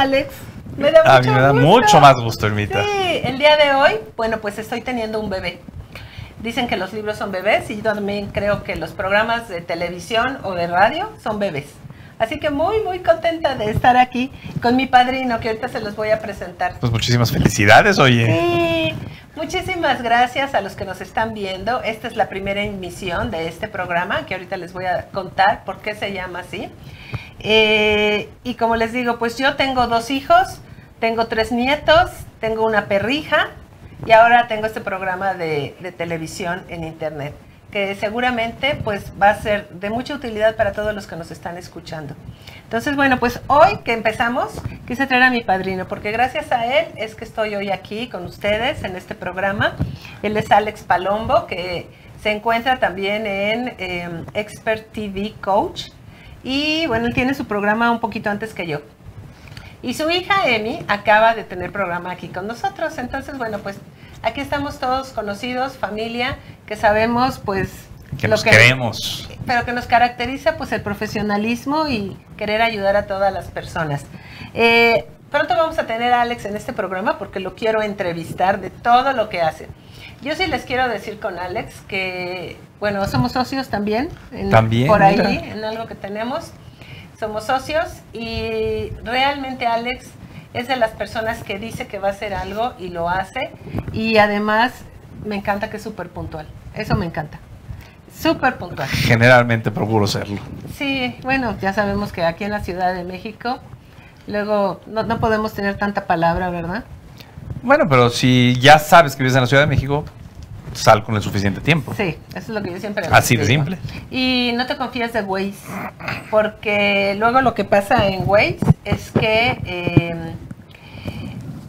Alex. Me da A mucho mí me da gusto. mucho más gusto, Ermita. Sí, el día de hoy, bueno, pues estoy teniendo un bebé. Dicen que los libros son bebés y yo también creo que los programas de televisión o de radio son bebés. Así que muy, muy contenta de estar aquí con mi padrino, que ahorita se los voy a presentar. Pues muchísimas felicidades, oye. Sí, muchísimas gracias a los que nos están viendo. Esta es la primera emisión de este programa, que ahorita les voy a contar por qué se llama así. Eh, y como les digo, pues yo tengo dos hijos, tengo tres nietos, tengo una perrija y ahora tengo este programa de, de televisión en internet que seguramente pues va a ser de mucha utilidad para todos los que nos están escuchando. Entonces, bueno, pues hoy que empezamos, quise traer a mi padrino, porque gracias a él es que estoy hoy aquí con ustedes en este programa. Él es Alex Palombo, que se encuentra también en eh, Expert TV Coach. Y bueno, él tiene su programa un poquito antes que yo. Y su hija Emi acaba de tener programa aquí con nosotros. Entonces, bueno, pues aquí estamos todos conocidos, familia, que sabemos pues Que lo nos queremos. pero que nos caracteriza pues el profesionalismo y querer ayudar a todas las personas. Eh, pronto vamos a tener a Alex en este programa porque lo quiero entrevistar de todo lo que hace. Yo sí les quiero decir con Alex que, bueno, somos socios también. en- También, Por ahí, en algo que tenemos. Somos socios y realmente Alex es de las personas que dice que va a hacer algo y lo hace. Y además me encanta que es súper puntual. Eso me encanta. Súper puntual. Generalmente procuro serlo. Sí, bueno, ya sabemos que aquí en la Ciudad de México, luego no, no podemos tener tanta palabra, ¿verdad? Bueno, pero si ya sabes que vives en la Ciudad de México, sal con el suficiente tiempo. Sí, eso es lo que yo siempre Así de digo. simple. Y no te confíes de Waze, porque luego lo que pasa en Waze es que eh,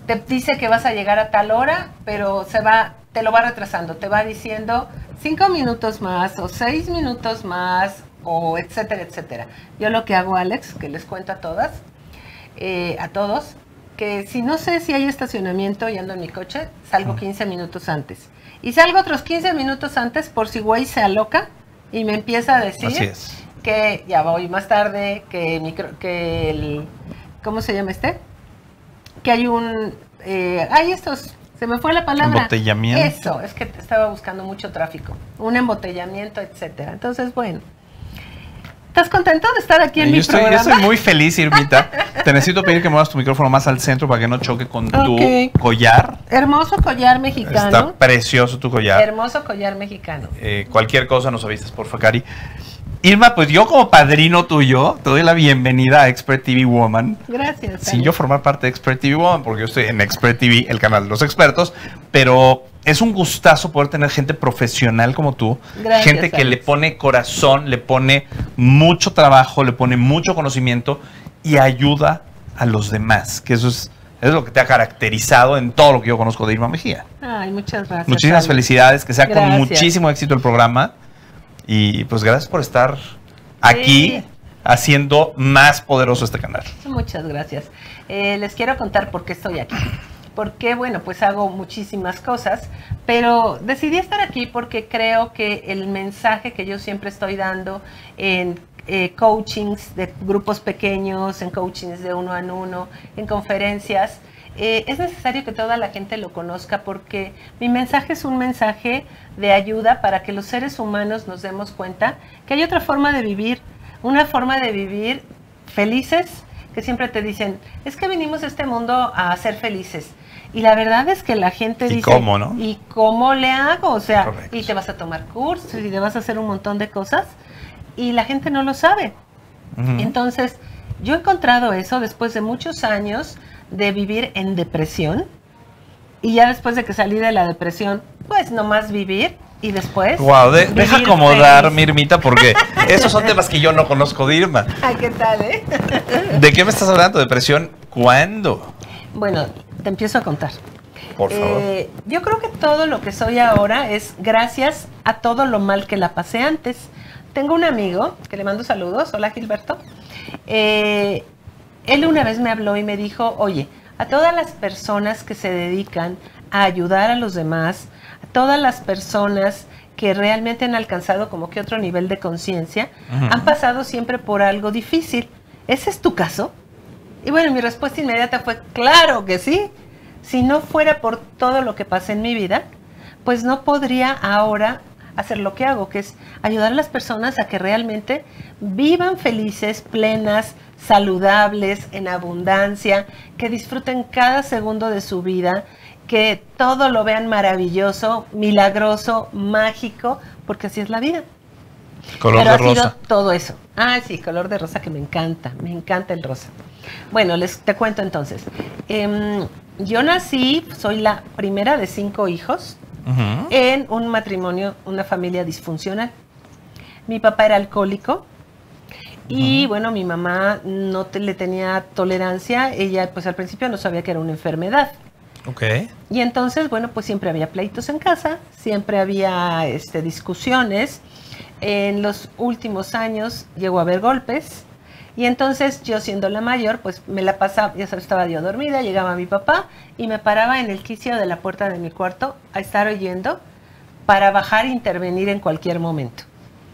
te dice que vas a llegar a tal hora, pero se va, te lo va retrasando, te va diciendo cinco minutos más o seis minutos más o etcétera, etcétera. Yo lo que hago, Alex, que les cuento a todas, eh, a todos, que si no sé si hay estacionamiento y ando en mi coche, salgo 15 minutos antes. Y salgo otros 15 minutos antes por si Waze se aloca y me empieza a decir es. que ya voy más tarde, que, micro, que el... ¿Cómo se llama este? Que hay un... Eh, hay estos... Se me fue la palabra. Embotellamiento. Eso, es que estaba buscando mucho tráfico. Un embotellamiento, etcétera. Entonces, bueno. ¿Estás contento de estar aquí en yo, mi estoy, yo programa? estoy muy feliz, Irmita. Te necesito pedir que muevas tu micrófono más al centro para que no choque con tu collar. Hermoso collar mexicano. Está precioso tu collar. Hermoso collar mexicano. Eh, cualquier cosa nos avisas, por favor, Cari. Irma, pues yo como padrino tuyo te doy la bienvenida a Expert TV Woman. Gracias. Sin yo formar parte de Expert TV Woman, porque yo estoy en Expert TV, el canal de los expertos, pero es un gustazo poder tener gente profesional como tú, Gracias, gente que Alex. le pone corazón, le pone mucho trabajo, le pone mucho conocimiento y ayuda a los demás, que eso es, es lo que te ha caracterizado en todo lo que yo conozco de Irma Mejía. Ay, muchas gracias. Muchísimas Alex. felicidades, que sea con muchísimo éxito el programa. Y pues gracias por estar aquí Sí. haciendo más poderoso este canal. Muchas gracias. Eh, les quiero contar por qué estoy aquí. Porque, bueno, pues hago muchísimas cosas, pero decidí estar aquí porque creo que el mensaje que yo siempre estoy dando en eh, coachings de grupos pequeños, en coachings de uno a uno, en conferencias, eh, es necesario que toda la gente lo conozca porque mi mensaje es un mensaje de ayuda para que los seres humanos nos demos cuenta que hay otra forma de vivir, una forma de vivir felices que siempre te dicen, es que venimos a este mundo a ser felices. Y la verdad es que la gente ¿Y dice, cómo, no? ¿y cómo le hago? O sea, Correcto. y te vas a tomar cursos y te vas a hacer un montón de cosas y la gente no lo sabe. Entonces, yo he encontrado eso después de muchos años de vivir en depresión y ya después de que salí de la depresión, pues nomás vivir y después... Wow, de- deja acomodar, feliz. mi Irmita, porque esos son temas que yo no conozco de Irma. Ah, ¿Qué tal, eh? ¿De qué me estás hablando? ¿Depresión? ¿Cuándo? Bueno, te empiezo a contar. Por favor. Eh, yo creo que todo lo que soy ahora es gracias a todo lo mal que la pasé antes. Tengo un amigo que le mando saludos, hola Gilberto. Eh, él una vez me habló y me dijo, oye, a todas las personas que se dedican a ayudar a los demás, a todas las personas que realmente han alcanzado como que otro nivel de conciencia, han pasado siempre por algo difícil. ¿Ese es tu caso? Y bueno, mi respuesta inmediata fue, claro que sí. Si no fuera por todo lo que pasa en mi vida, pues no podría ahora hacer lo que hago, que es ayudar a las personas a que realmente vivan felices, plenas, saludables, en abundancia, que disfruten cada segundo de su vida, que todo lo vean maravilloso, milagroso, mágico, porque así es la vida. Color Pero de ha sido rosa. todo eso. Ah, sí, color de rosa que me encanta, me encanta el rosa. Bueno, les te cuento entonces. Em, yo nací, soy la primera de cinco hijos en un matrimonio, una familia disfuncional. Mi papá era alcohólico y bueno, mi mamá no te- le tenía tolerancia. Ella pues al principio no sabía que era una enfermedad. Ok. Y entonces, bueno, pues siempre había pleitos en casa, siempre había este, discusiones. En los últimos años llegó a haber golpes. Y entonces yo siendo la mayor, pues me la pasaba, ya sabes, estaba yo dormida, llegaba mi papá y me paraba en el quicio de la puerta de mi cuarto a estar oyendo para bajar e intervenir en cualquier momento.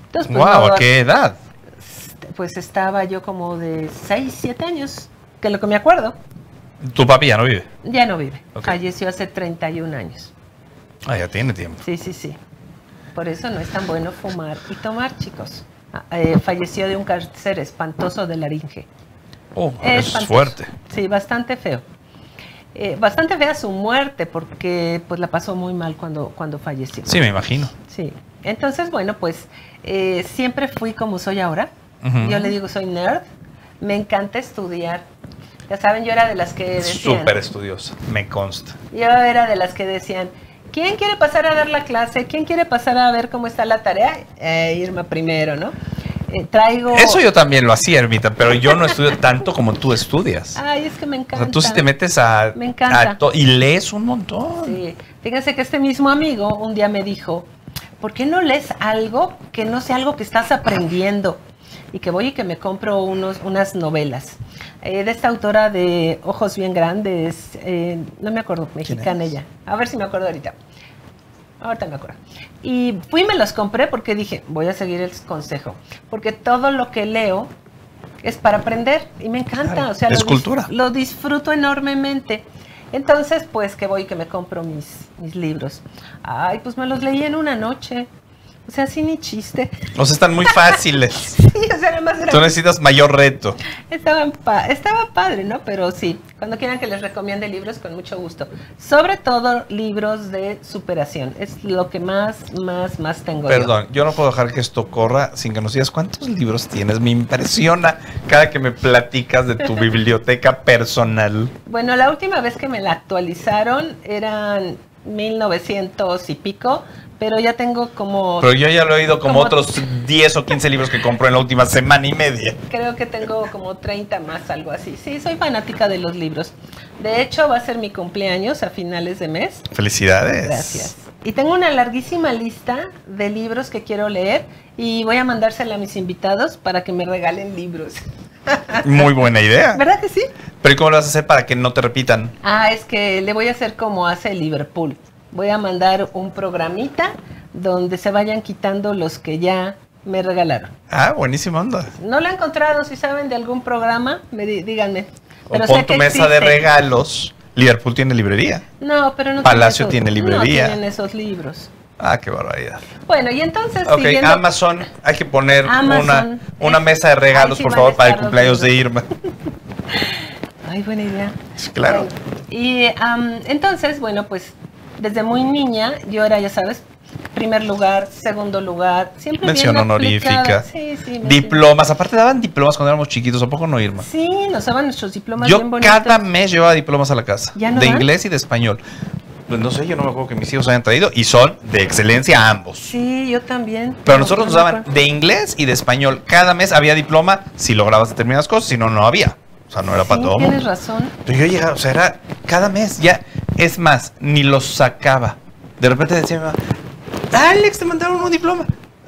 Entonces, pues, wow, no- ¿a qué edad? pues estaba yo como de 6, 7 años, que lo que me acuerdo, Tu papi ya no vive. ya no vive. Falleció hace 31 años. Ah, ya tiene tiempo. Sí, sí, sí. Por eso no es tan bueno fumar y tomar, chicos. Ah, eh, falleció de un cáncer espantoso de laringe. Oh, eso es fuerte. Sí, bastante feo. Eh, bastante fea su muerte porque pues la pasó muy mal cuando, cuando falleció. Sí, me imagino. Sí. Entonces, bueno, pues eh, siempre fui como soy ahora. Yo le digo, soy nerd. Me encanta estudiar. Ya saben, yo era de las que decían... Súper estudiosa, me consta. Yo era de las que decían, ¿quién quiere pasar a dar la clase? ¿Quién quiere pasar a ver cómo está la tarea? Eh, Irma primero, ¿no? Eh, traigo... Eso yo también lo hacía, Ermita, pero yo no estudio tanto como tú estudias. Ay, es que me O encanta. sea, tú sí te metes a, Me encanta. a y lees un montón. Sí. Fíjense que este mismo amigo un día me dijo, ¿por qué no lees algo que no sea algo que estás aprendiendo? Y que voy y que me compro unos, unas novelas. Eh, de esta autora de Ojos Bien Grandes, eh, no me acuerdo, mexicana ella. A ver si me acuerdo ahorita. Ahorita me acuerdo. Y fui y me los compré porque dije, voy a seguir el consejo. Porque todo lo que leo es para aprender y me encanta. Claro, o sea, es lo cultura. Lo disfruto enormemente. Entonces, pues que voy y que me compro mis, mis libros. Ay, pues me los leí en una noche. O sea, sí ni chiste. O sea, están muy fáciles. Sí, o sea, era más Tú necesitas mayor reto. Estaban pa- estaba padre, ¿no? Pero sí, cuando quieran que les recomiende libros, con mucho gusto. Sobre todo libros de superación. Es lo que más, más, más tengo yo. Perdón, yo no puedo dejar que esto corra sin que nos digas cuántos libros tienes. Me impresiona cada que me platicas de tu biblioteca personal. Bueno, la última vez que me la actualizaron eran 1900 y pico, pero ya tengo como... Pero yo ya lo he oído como, Como- otros 10 o 15 libros que compro en la última semana y media. Creo que tengo como 30 más, algo así. Sí, soy fanática de los libros. De hecho, va a ser mi cumpleaños a finales de mes. Felicidades. Gracias. Y tengo una larguísima lista de libros que quiero leer y voy a mandársela a mis invitados para que me regalen libros. Muy buena idea. ¿Verdad que sí? Pero ¿y cómo lo vas a hacer para que no te repitan? Ah, es que le voy a hacer como hace Liverpool. Voy a mandar un programita donde se vayan quitando los que ya me regalaron. Ah, buenísima onda. No lo he encontrado, si saben de algún programa, me di- díganme. O Pero pon sé tu mesa de existe. regalos. Liverpool tiene librería. No, pero no Palacio tiene tiene librería. No tienen esos libros. Ah, qué barbaridad. Bueno, y entonces Ok, siguiendo- Amazon, hay que poner Amazon. una, una Es- mesa de regalos, sí por favor, para el cumpleaños de. Irma. Ay, buena idea. Claro. Bueno, y am, entonces, bueno, pues desde muy niña yo era, ya sabes, primer lugar, segundo lugar, siempre Mención bien honorífica. Sí, sí. Diplomas, aparte daban diplomas cuando éramos chiquitos, ¿a poco no, Irma? Sí, nos daban nuestros diplomas Yo bien bonitos. cada mes llevaba diplomas a la casa, ¿Ya no de inglés y de español. Pues no sé, yo no me acuerdo que mis hijos hayan traído y son de excelencia ambos. Sí, yo también. Pero nosotros nos daban de inglés y de español. Cada mes había diploma si lograbas determinadas cosas, si no, no había. O sea, no era para Sí, todo. tienes razón. Pero yo llegaba, o sea, era cada mes, ya. Es más, ni los sacaba. De repente decía mi mamá, Alex, te mandaron un diploma.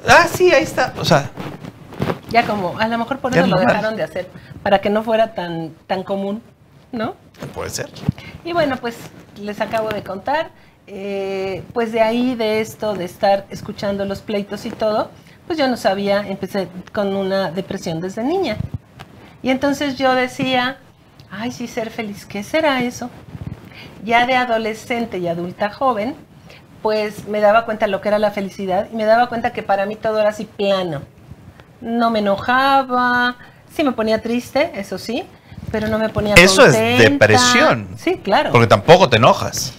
Ah, sí, ahí está. O sea, Ya como, a lo mejor por eso lo dejaron de hacer, para que no fuera tan, tan común, ¿no? puede ser. Y bueno, pues les acabo de contar. eh, pues de ahí, de esto, de estar escuchando los pleitos y todo, pues yo no sabía, empecé con una depresión desde niña. Y entonces yo decía, ay, sí, ser feliz, ¿qué será eso? Ya de adolescente y adulta joven, pues me daba cuenta de lo que era la felicidad y me daba cuenta que para mí todo era así plano. No me enojaba, sí me ponía triste, eso sí, pero no me ponía Eso es depresión. Sí, claro. Porque tampoco te enojas.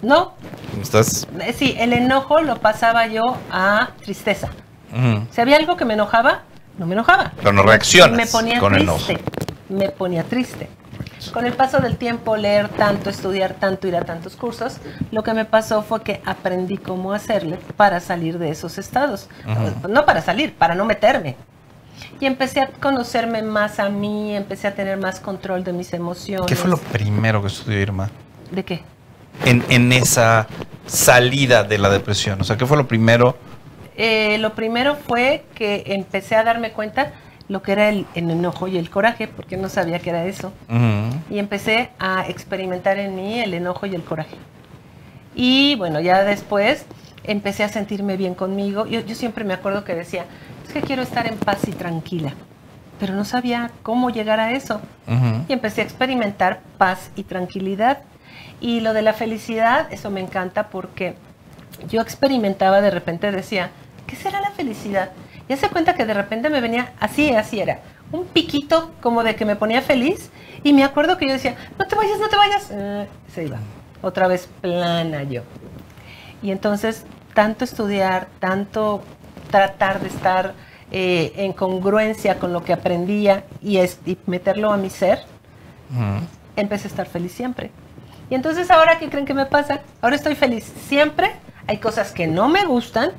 No, Estás. eh, sí, el enojo lo pasaba yo a tristeza. Si había algo que me enojaba, no me enojaba. Pero no reaccionas Me ponía con triste. enojo. Me ponía triste. Con el paso del tiempo, leer tanto, estudiar tanto, ir a tantos cursos, lo que me pasó fue que aprendí cómo hacerle para salir de esos estados. No para salir, para no meterme. Y empecé a conocerme más a mí, empecé a tener más control de mis emociones. ¿Qué fue lo primero que estudió Irma? ¿De qué? En, en esa salida de la depresión. O sea, ¿qué fue lo primero? Eh, lo primero fue que empecé a darme cuenta lo que era el, el enojo y el coraje, porque no sabía que era eso. Y empecé a experimentar en mí el enojo y el coraje. Y bueno, ya después empecé a sentirme bien conmigo. Yo, yo siempre me acuerdo que decía, es que quiero estar en paz y tranquila, pero no sabía cómo llegar a eso. Y empecé a experimentar paz y tranquilidad. Y lo de la felicidad, eso me encanta porque yo experimentaba de repente, decía, ¿qué será la felicidad? Y hace cuenta que de repente me venía, así, así era, un piquito como de que me ponía feliz. Y me acuerdo que yo decía, no te vayas, no te vayas. Eh, se iba. Otra vez plana yo. Y entonces, tanto estudiar, tanto tratar de estar eh, en congruencia con lo que aprendía y, es- y meterlo a mi ser, Ujú. empecé a estar feliz siempre. Y entonces ahora, ¿qué creen que me pasa? Ahora estoy feliz siempre. Hay cosas que no me gustan,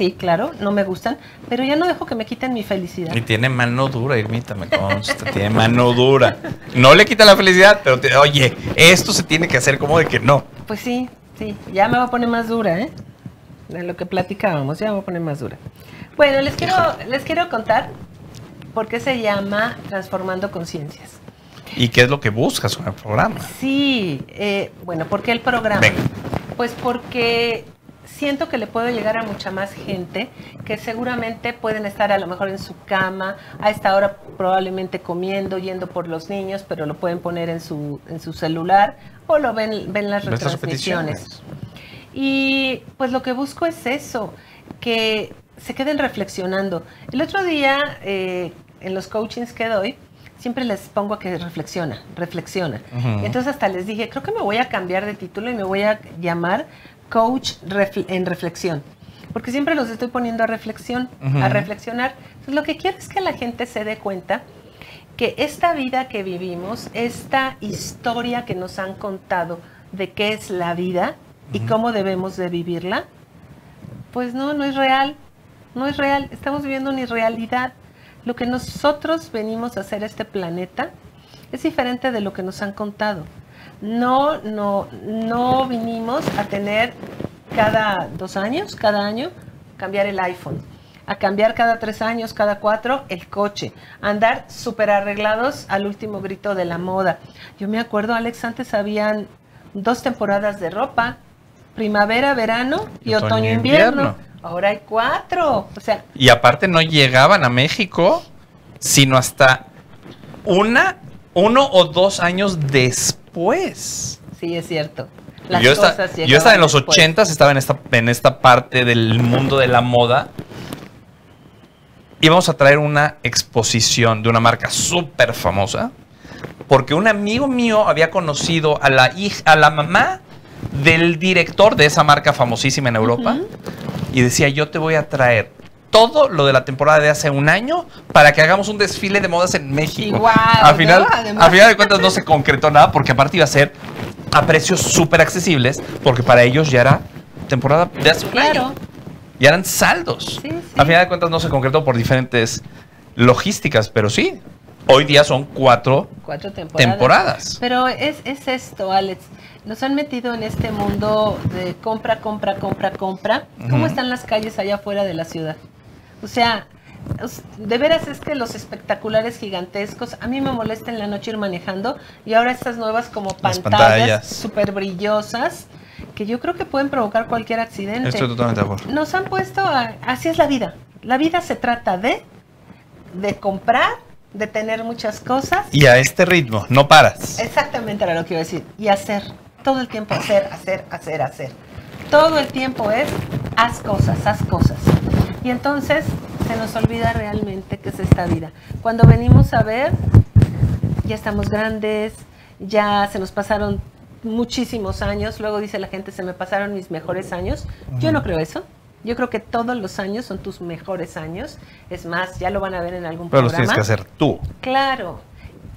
sí, claro, no me gustan, pero ya no dejo que me quiten mi felicidad. Y tiene mano dura, Irmita, me consta. tiene mano dura. No le quita la felicidad, pero te- oye, esto se tiene que hacer como de que no. Pues sí, sí, ya me va a poner más dura, ¿eh? De lo que platicábamos, ya me va a poner más dura. Bueno, les quiero, les quiero contar por qué se llama Transformando Conciencias. ¿Y qué es lo que buscas con el programa? Sí, eh, bueno, ¿por qué el programa? Venga. Pues porque siento que le puedo llegar a mucha más gente que seguramente pueden estar a lo mejor en su cama, a esta hora probablemente comiendo, yendo por los niños, pero lo pueden poner en su, en su celular o lo ven, ven las retransmisiones. Y pues lo que busco es eso, que se queden reflexionando. El otro día, eh, en los coachings que doy, siempre les pongo a que reflexiona, reflexiona. Ujú. Entonces hasta les dije, creo que me voy a cambiar de título y me voy a llamar coach en reflexión. Porque siempre los estoy poniendo a reflexión, a reflexionar. Entonces lo que quiero es que la gente se dé cuenta que esta vida que vivimos, esta historia que nos han contado de qué es la vida y cómo debemos de vivirla, pues no, no es real, no es real, estamos viviendo una irrealidad. Lo que nosotros venimos a hacer a este planeta es diferente de lo que nos han contado. No, no, no vinimos a tener cada dos años, cada año, cambiar el iPhone, a cambiar cada tres años, cada cuatro, el coche, a andar súper arreglados al último grito de la moda. Yo me acuerdo, Alex, antes habían dos temporadas de ropa, primavera, verano y Otoño, otoño, invierno. invierno. Ahora hay cuatro. O sea, Y aparte no llegaban a México, sino hasta una, uno o dos años después. Sí es cierto. Las yo, cosas yo llegaban estaba en los después. 80 estaba en esta, en esta parte del mundo de la moda. Íbamos a traer una exposición de una marca súper famosa. Porque un amigo mío había conocido a la hija, a la mamá del director de esa marca famosísima en Europa. Y decía, yo te voy a traer todo lo de la temporada de hace un año para que hagamos un desfile de modas en México. Igual, a final, ¿no? A final de cuentas no se concretó nada porque aparte iba a ser a precios súper accesibles porque para ellos ya era temporada de hace un Claro. año. Ya eran saldos. Sí, sí. A final de cuentas no se concretó por diferentes logísticas, pero sí. Hoy día son cuatro Cuatro temporadas. temporadas. Pero es, es esto, Alex. Nos han metido en este mundo de compra, compra, compra, compra. ¿Cómo están las calles allá afuera de la ciudad? O sea, de veras es que los espectaculares gigantescos, a mí me molesta en la noche ir manejando y ahora estas nuevas como Las pantallas pantallas. súper brillosas que yo creo que pueden provocar cualquier accidente. Estoy totalmente de acuerdo. Nos han puesto, a- así es la vida. La vida se trata de, de comprar, de tener muchas cosas. Y a este ritmo, no paras. Exactamente era lo que iba a decir. Y hacer, todo el tiempo hacer, hacer, hacer, hacer. Todo el tiempo es haz cosas, haz cosas. Y entonces se nos olvida realmente qué es esta vida. Cuando venimos a ver, ya estamos grandes, ya se nos pasaron muchísimos años. Luego dice la gente, se me pasaron mis mejores años. Yo no creo eso. Yo creo que todos los años son tus mejores años. Es más, ya lo van a ver en algún Pero los programa. tienes que hacer tú. Claro,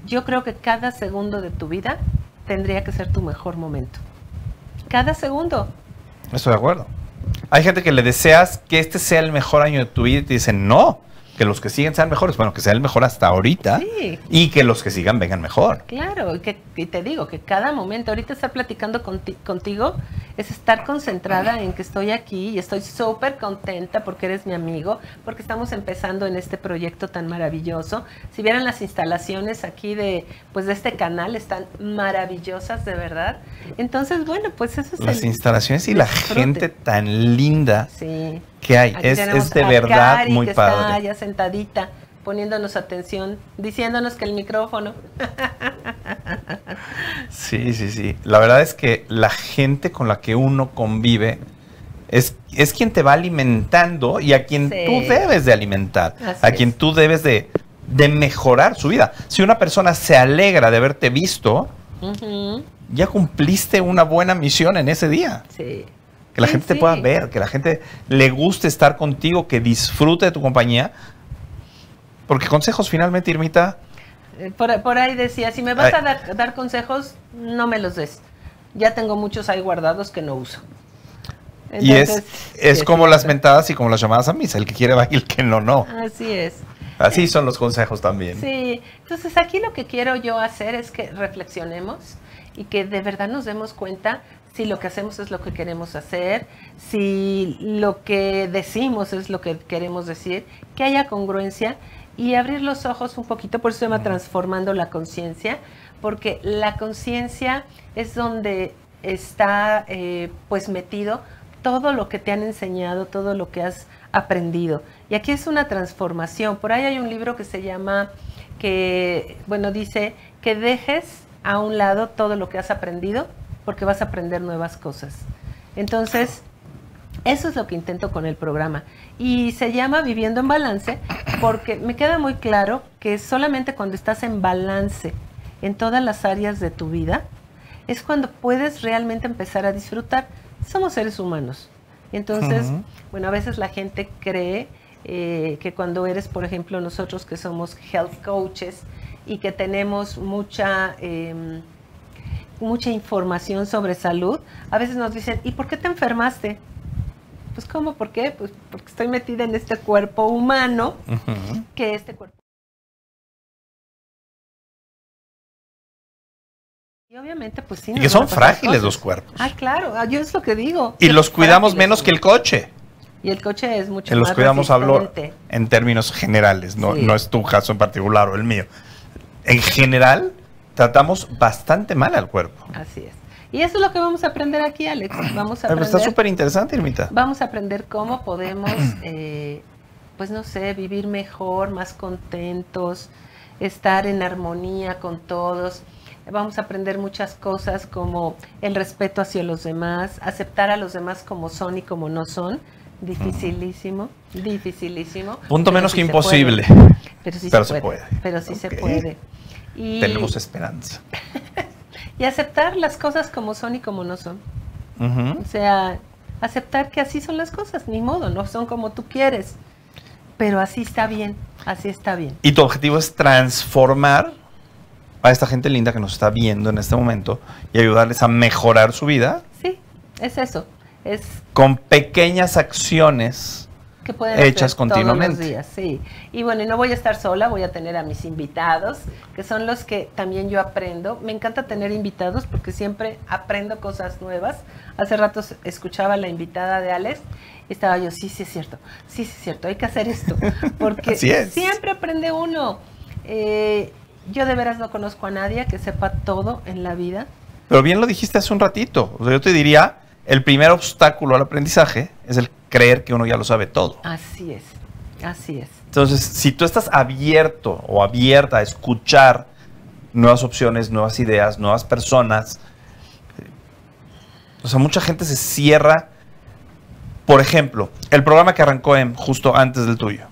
yo creo que cada segundo de tu vida tendría que ser tu mejor momento. Cada segundo. Estoy de acuerdo. Hay gente que le deseas que este sea el mejor año de tu vida y te dicen no, que los que siguen sean mejores. Bueno, que sea el mejor hasta ahorita Sí. y que los que sigan vengan mejor. Claro, y, que, y te digo que cada momento, ahorita estar platicando conti- contigo es estar concentrada en que estoy aquí y estoy súper contenta porque eres mi amigo, porque estamos empezando en este proyecto tan maravilloso. Si vieran las instalaciones aquí de, pues de este canal, están maravillosas de verdad. Entonces, bueno, pues eso es Las el- instalaciones y la disfrute. gente tan linda Sí. Que hay. Aquí Es, es de verdad Cari, muy que Está padre. ya sentadita, poniéndonos atención, diciéndonos que el micrófono. Sí, sí, sí. La verdad es que la gente con la que uno convive es, es quien te va alimentando y a quien Sí. tú debes de alimentar, Así a quien es. tú debes de, de mejorar su vida. Si una persona se alegra de haberte visto, ya cumpliste una buena misión en ese día. Sí. Que la Sí, gente te sí. pueda ver, que la gente le guste estar contigo, que disfrute de tu compañía. Porque consejos finalmente, Irmita, Eh, Por, por ahí decía, si me vas Ay. a dar, dar consejos, no me los des. Ya tengo muchos ahí guardados que no uso. y es, es sí, como las mentadas y como las llamadas a misa. El que quiere va y el que no, no. Así es. Así son los consejos también. Sí, entonces aquí lo que quiero yo hacer es que reflexionemos y que de verdad nos demos cuenta si lo que hacemos es lo que queremos hacer, si lo que decimos es lo que queremos decir, que haya congruencia y abrir los ojos un poquito, por eso se llama transformando la conciencia, porque la conciencia es donde está eh, pues metido todo lo que te han enseñado, todo lo que has aprendido. Y aquí es una transformación. Por ahí hay un libro que se llama, que, bueno, dice que dejes a un lado todo lo que has aprendido porque vas a aprender nuevas cosas. Entonces, eso es lo que intento con el programa. Y se llama Viviendo en Balance porque me queda muy claro que solamente cuando estás en balance en todas las áreas de tu vida es cuando puedes realmente empezar a disfrutar. Somos seres humanos. Entonces, bueno, a veces la gente cree eh, que cuando eres, por ejemplo, nosotros que somos health coaches y que tenemos mucha... em, mucha información sobre salud, a veces nos dicen, ¿y por qué te enfermaste? Pues ¿cómo? ¿Por qué? Pues porque estoy metida en este cuerpo humano, que este cuerpo... Y obviamente, pues sí. Y que son frágiles los cuerpos. Ah, claro, yo es lo que digo. Y los cuidamos menos que el coche. Y el coche es mucho Que los más cuidamos, hablo en términos generales, no, Sí. no es tu caso en particular o el mío. En general, tratamos bastante mal al cuerpo. Así es. Y eso es lo que vamos a aprender aquí, Alex. Vamos a aprender. está súper interesante, Irmita. Vamos a aprender cómo podemos, eh, pues no sé, vivir mejor, más contentos, estar en armonía con todos. Vamos a aprender muchas cosas como el respeto hacia los demás, aceptar a los demás como son y como no son. Dificilísimo, dificilísimo. Punto menos que imposible. Pero sí Pero se puede. Pero sí se puede. Y, Tenemos esperanza. y aceptar las cosas como son y como no son. O sea, aceptar que así son las cosas, ni modo, no son como tú quieres. Pero así está bien, así está bien. Y tu objetivo es transformar a esta gente linda que nos está viendo en este momento y ayudarles a mejorar su vida Sí, es eso. Es con pequeñas acciones. Que pueden Hechas hacer todos continuamente. los días, sí. Y bueno, y no voy a estar sola, voy a tener a mis invitados, que son los que también yo aprendo. Me encanta tener invitados porque siempre aprendo cosas nuevas. Hace rato escuchaba a la invitada de Alex y estaba yo, sí, sí es cierto, sí, sí es cierto, hay que hacer esto. Porque Así es. siempre aprende uno. Eh, yo de veras no conozco a nadie que sepa todo en la vida. Pero bien lo dijiste hace un ratito. O sea, yo te diría el primer obstáculo al aprendizaje es el creer que uno ya lo sabe todo. Así es, así es. Entonces, si tú estás abierto o abierta a escuchar nuevas opciones, nuevas ideas, nuevas personas, o sea, mucha gente se cierra. Por ejemplo, el programa que arrancó en justo antes del tuyo.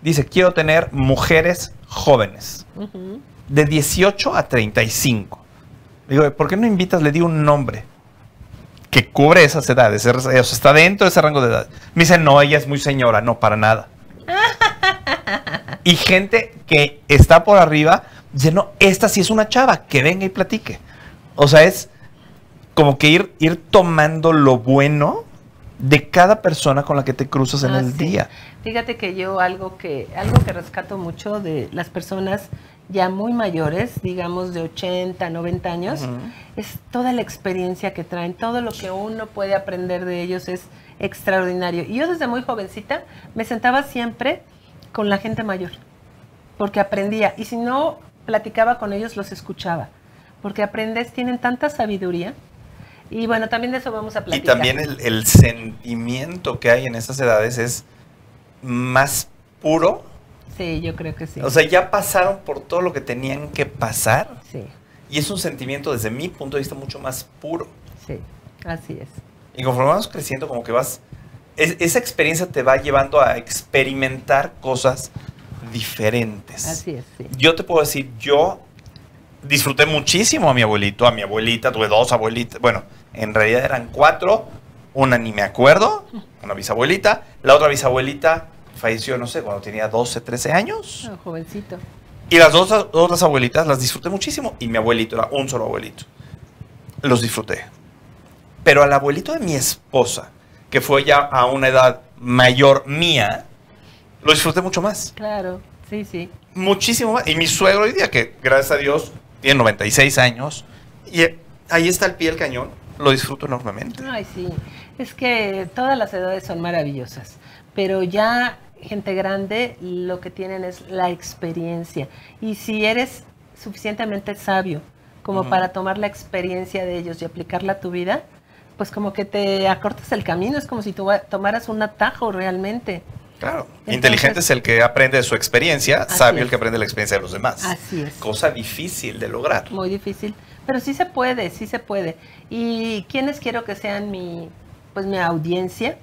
Dice, quiero tener mujeres jóvenes, de 18 a 35. Digo, ¿por qué no invitas? Le di un nombre que cubre esas edades, o sea, está dentro de ese rango de edad. Me dice, no, ella es muy señora, no, para nada. y gente que está por arriba dice, no, esta sí es una chava, que venga y platique. O sea, es como que ir, ir tomando lo bueno de cada persona con la que te cruzas en Ah, el sí. día. Fíjate que yo algo que, algo que rescato mucho de las personas ya muy mayores, digamos de 80, 90 años, es toda la experiencia que traen, todo lo que uno puede aprender de ellos es extraordinario. Y yo desde muy jovencita me sentaba siempre con la gente mayor, porque aprendía. Y si no platicaba con ellos, los escuchaba, porque aprendes, tienen tanta sabiduría. Y bueno, también de eso vamos a Y platicar. también el, el sentimiento que hay en esas edades es más puro. Sí, yo creo que sí. O sea, ya pasaron por todo lo que tenían que pasar. sí, Y es un sentimiento, desde mi punto de vista, mucho más puro. sí, así es. Y conforme vamos creciendo, como que vas... es- esa experiencia te va llevando a experimentar cosas diferentes. Así es, sí. Yo te puedo decir, yo disfruté muchísimo a mi abuelito, a mi abuelita, tuve dos abuelitas, bueno, en realidad eran cuatro, una ni me acuerdo, una bisabuelita, la otra bisabuelita falleció, no sé, cuando tenía 12, 13 años, Ah, jovencito. y las dos a- otras abuelitas las disfruté muchísimo, y mi abuelito era un solo abuelito, los disfruté. Pero al abuelito de mi esposa, que fue ya a una edad mayor mía, lo disfruté mucho más Claro, sí, sí. muchísimo más. Y mi suegro hoy día, que gracias a Dios tiene 96 años, y ahí está el pie del cañón, lo disfruto enormemente. Ay, sí. Es que todas las edades son maravillosas, pero ya gente grande lo que tienen es la experiencia. Y si eres suficientemente sabio como para tomar la experiencia de ellos y aplicarla a tu vida, pues como que te acortas el camino, es como si tú tomaras un atajo realmente. Claro. Entonces- Inteligente es el que aprende de su experiencia, sabio es. el que aprende de la experiencia de los demás. Así es. Cosa difícil de lograr. Muy difícil, pero sí se puede, sí se puede. ¿Y quiénes quiero que sean mi, pues mi audiencia?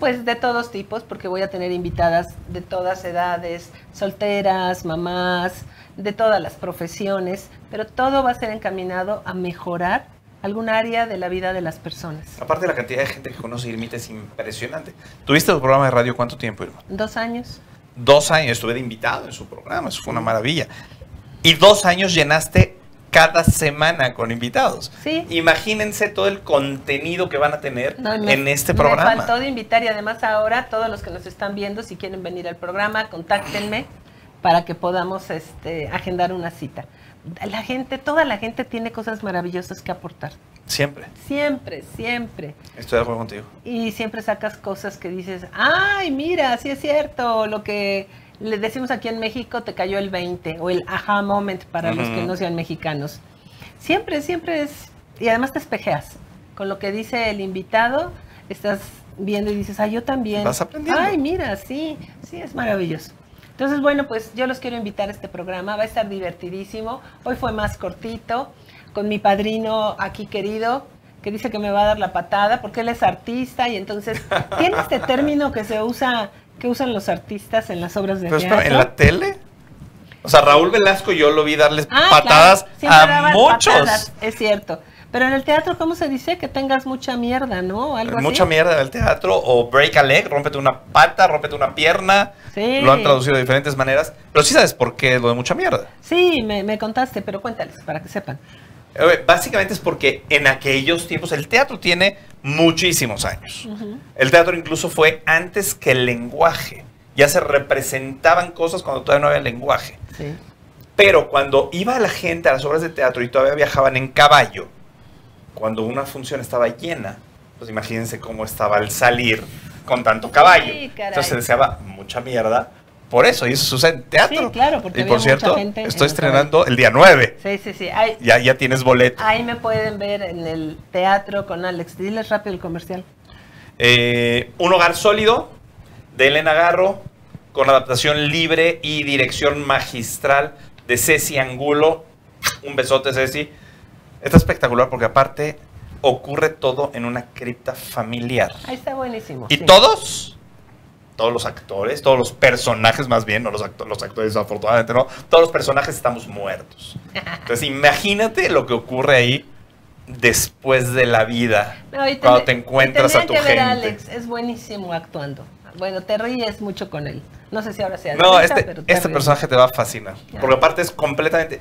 Pues de todos tipos, porque voy a tener invitadas de todas edades, solteras, mamás, de todas las profesiones, pero todo va a ser encaminado a mejorar algún área de la vida de las personas. Aparte la cantidad de gente que conoce Irma es impresionante. ¿Tuviste tu programa de radio cuánto tiempo, Irma? Dos años. Dos años, estuve de invitado en su programa, eso fue una maravilla. Y dos años llenaste cada semana con invitados. Sí. Imagínense todo el contenido que van a tener No, me- en este Me programa. faltó de invitar y además ahora todos los que nos están viendo, si quieren venir al programa, contáctenme para que podamos este, agendar una cita. La gente, toda la gente tiene cosas maravillosas que aportar. Siempre. Siempre, siempre. Estoy de acuerdo contigo. Y siempre sacas cosas que dices, ay, mira, sí es cierto, lo que le decimos aquí en México te cayó el 20 o el aha moment para los que no sean mexicanos. Siempre, siempre es, y además te espejeas con lo que dice el invitado, estás viendo y dices, ay, yo también. Vas aprendiendo. Ay, mira, sí, sí, es maravilloso. Entonces, bueno, pues yo los quiero invitar a este programa, va a estar divertidísimo. Hoy fue más cortito, con mi padrino aquí querido, que dice que me va a dar la patada porque él es artista y entonces tiene este término que se usa, que usan los artistas en las obras de Pero teatro. ¿en la tele? O sea, Raúl Velasco yo lo vi darles Ah, patadas claro, a muchos. patadas, es cierto. Pero en el teatro, ¿cómo se dice? Que tengas mucha mierda, ¿no? Algo Mucha así. mierda del teatro o break a leg, rómpete una pata, rómpete una pierna. Sí. Lo han traducido de diferentes maneras. Pero sí sabes por qué es lo de mucha mierda. Sí, me, me contaste, pero cuéntales para que sepan. Básicamente es porque en aquellos tiempos el teatro tiene muchísimos años. El teatro incluso fue antes que el lenguaje. Ya se representaban cosas cuando todavía no había lenguaje. Sí. Pero cuando iba la gente a las obras de teatro y todavía viajaban en caballo, cuando una función estaba llena, pues imagínense cómo estaba al salir con tanto caballo. Sí. Entonces se deseaba mucha mierda por eso, y eso sucede en teatro. Sí, claro, porque Y por cierto, estoy estrenando el día 9. Sí, sí, sí. Ahí, Ya, ya tienes boleto. ahí me pueden ver en el teatro con Alex. Diles rápido el comercial. Eh, un hogar sólido de Elena Garro, con adaptación libre y dirección magistral de Ceci Angulo. Un besote, Ceci. Está espectacular porque aparte ocurre todo en una cripta familiar. Ahí está buenísimo. Y sí. todos, todos los actores, todos los personajes más bien, no los, acto- los actores afortunadamente no, todos los personajes estamos muertos. Entonces imagínate lo que ocurre ahí después de la vida, No, cuando te encuentras a tu que ver gente. Alex, es buenísimo actuando. Bueno, te ríes mucho con él. No sé si ahora sea No, este, pero te este ríes. personaje te va a fascinar. Porque aparte es completamente.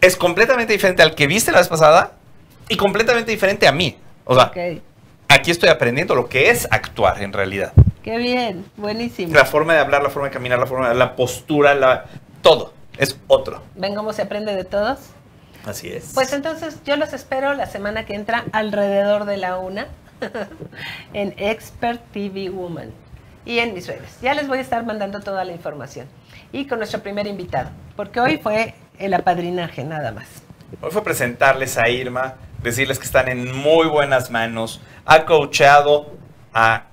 Es completamente diferente al que viste la vez pasada y completamente diferente a mí. O sea, aquí estoy aprendiendo lo que es actuar en realidad. Qué bien, buenísimo. La forma de hablar, la forma de caminar, la forma de la postura, la todo. Es otro. Ven cómo se aprende de todos. Así es. Pues entonces yo los espero la semana que entra alrededor de la una en Expert TV Woman y en mis redes. Ya les voy a estar mandando toda la información. Y con nuestro primer invitado, porque hoy fue el apadrinaje nada más. Hoy fue presentarles a Irma, decirles que están en muy buenas manos. Ha coachado a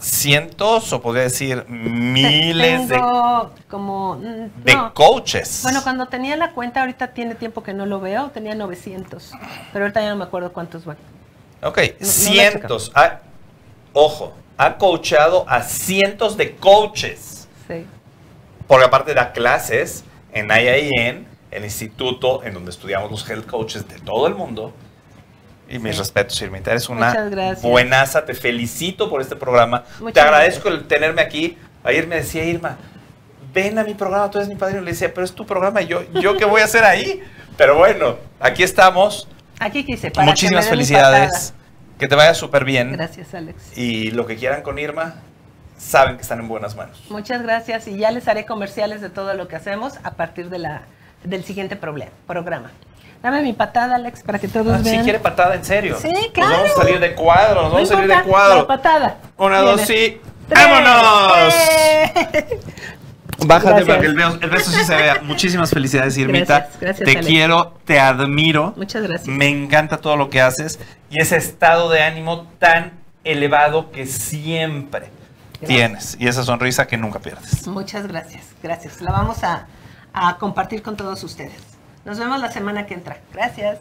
cientos, o podría decir miles de, como... mm, de no. coaches. Bueno, cuando tenía la cuenta, ahorita tiene tiempo que no lo veo, tenía 900, pero ahorita ya no me acuerdo cuántos van. Ok, no cientos. Ha- ojo, ha coachado a cientos de coaches. Sí. Porque aparte da clases en IIN, el instituto en donde estudiamos los health coaches de todo el mundo. Y mis Sí. respetos, Irmita. Eres una buenaza. Te felicito por este programa. Muchas te agradezco el tenerme aquí. Ayer me decía Irma, ven a mi programa, tú eres mi padrino. Le decía, pero es tu programa. y Yo, ¿yo qué voy a hacer ahí? Pero bueno, aquí estamos. Aquí quise. Para Muchísimas que felicidades. Que te vaya súper bien. Gracias, Alex. Y lo que quieran con Irma, saben que están en buenas manos. Muchas gracias y ya les haré comerciales de todo lo que hacemos a partir de la, del siguiente problem- programa. Dame mi patada, Alex, para que todos Ah, sí, vean. quiere patada, en serio. Sí, Nos claro. vamos a salir de cuadro, nos No vamos a salir de cuadro. Patada. Una, Viene. dos y. Tres. ¡Vámonos! Bájate Gracias. para que el beso, el beso sí se vea. Muchísimas felicidades, Irmita. Gracias, gracias, te Alex. quiero, te admiro. Muchas gracias. Me encanta todo lo que haces y ese estado de ánimo tan elevado que siempre tienes y esa sonrisa que nunca pierdes. Muchas gracias, gracias. La vamos a, a compartir con todos ustedes. Nos vemos la semana que entra. Gracias.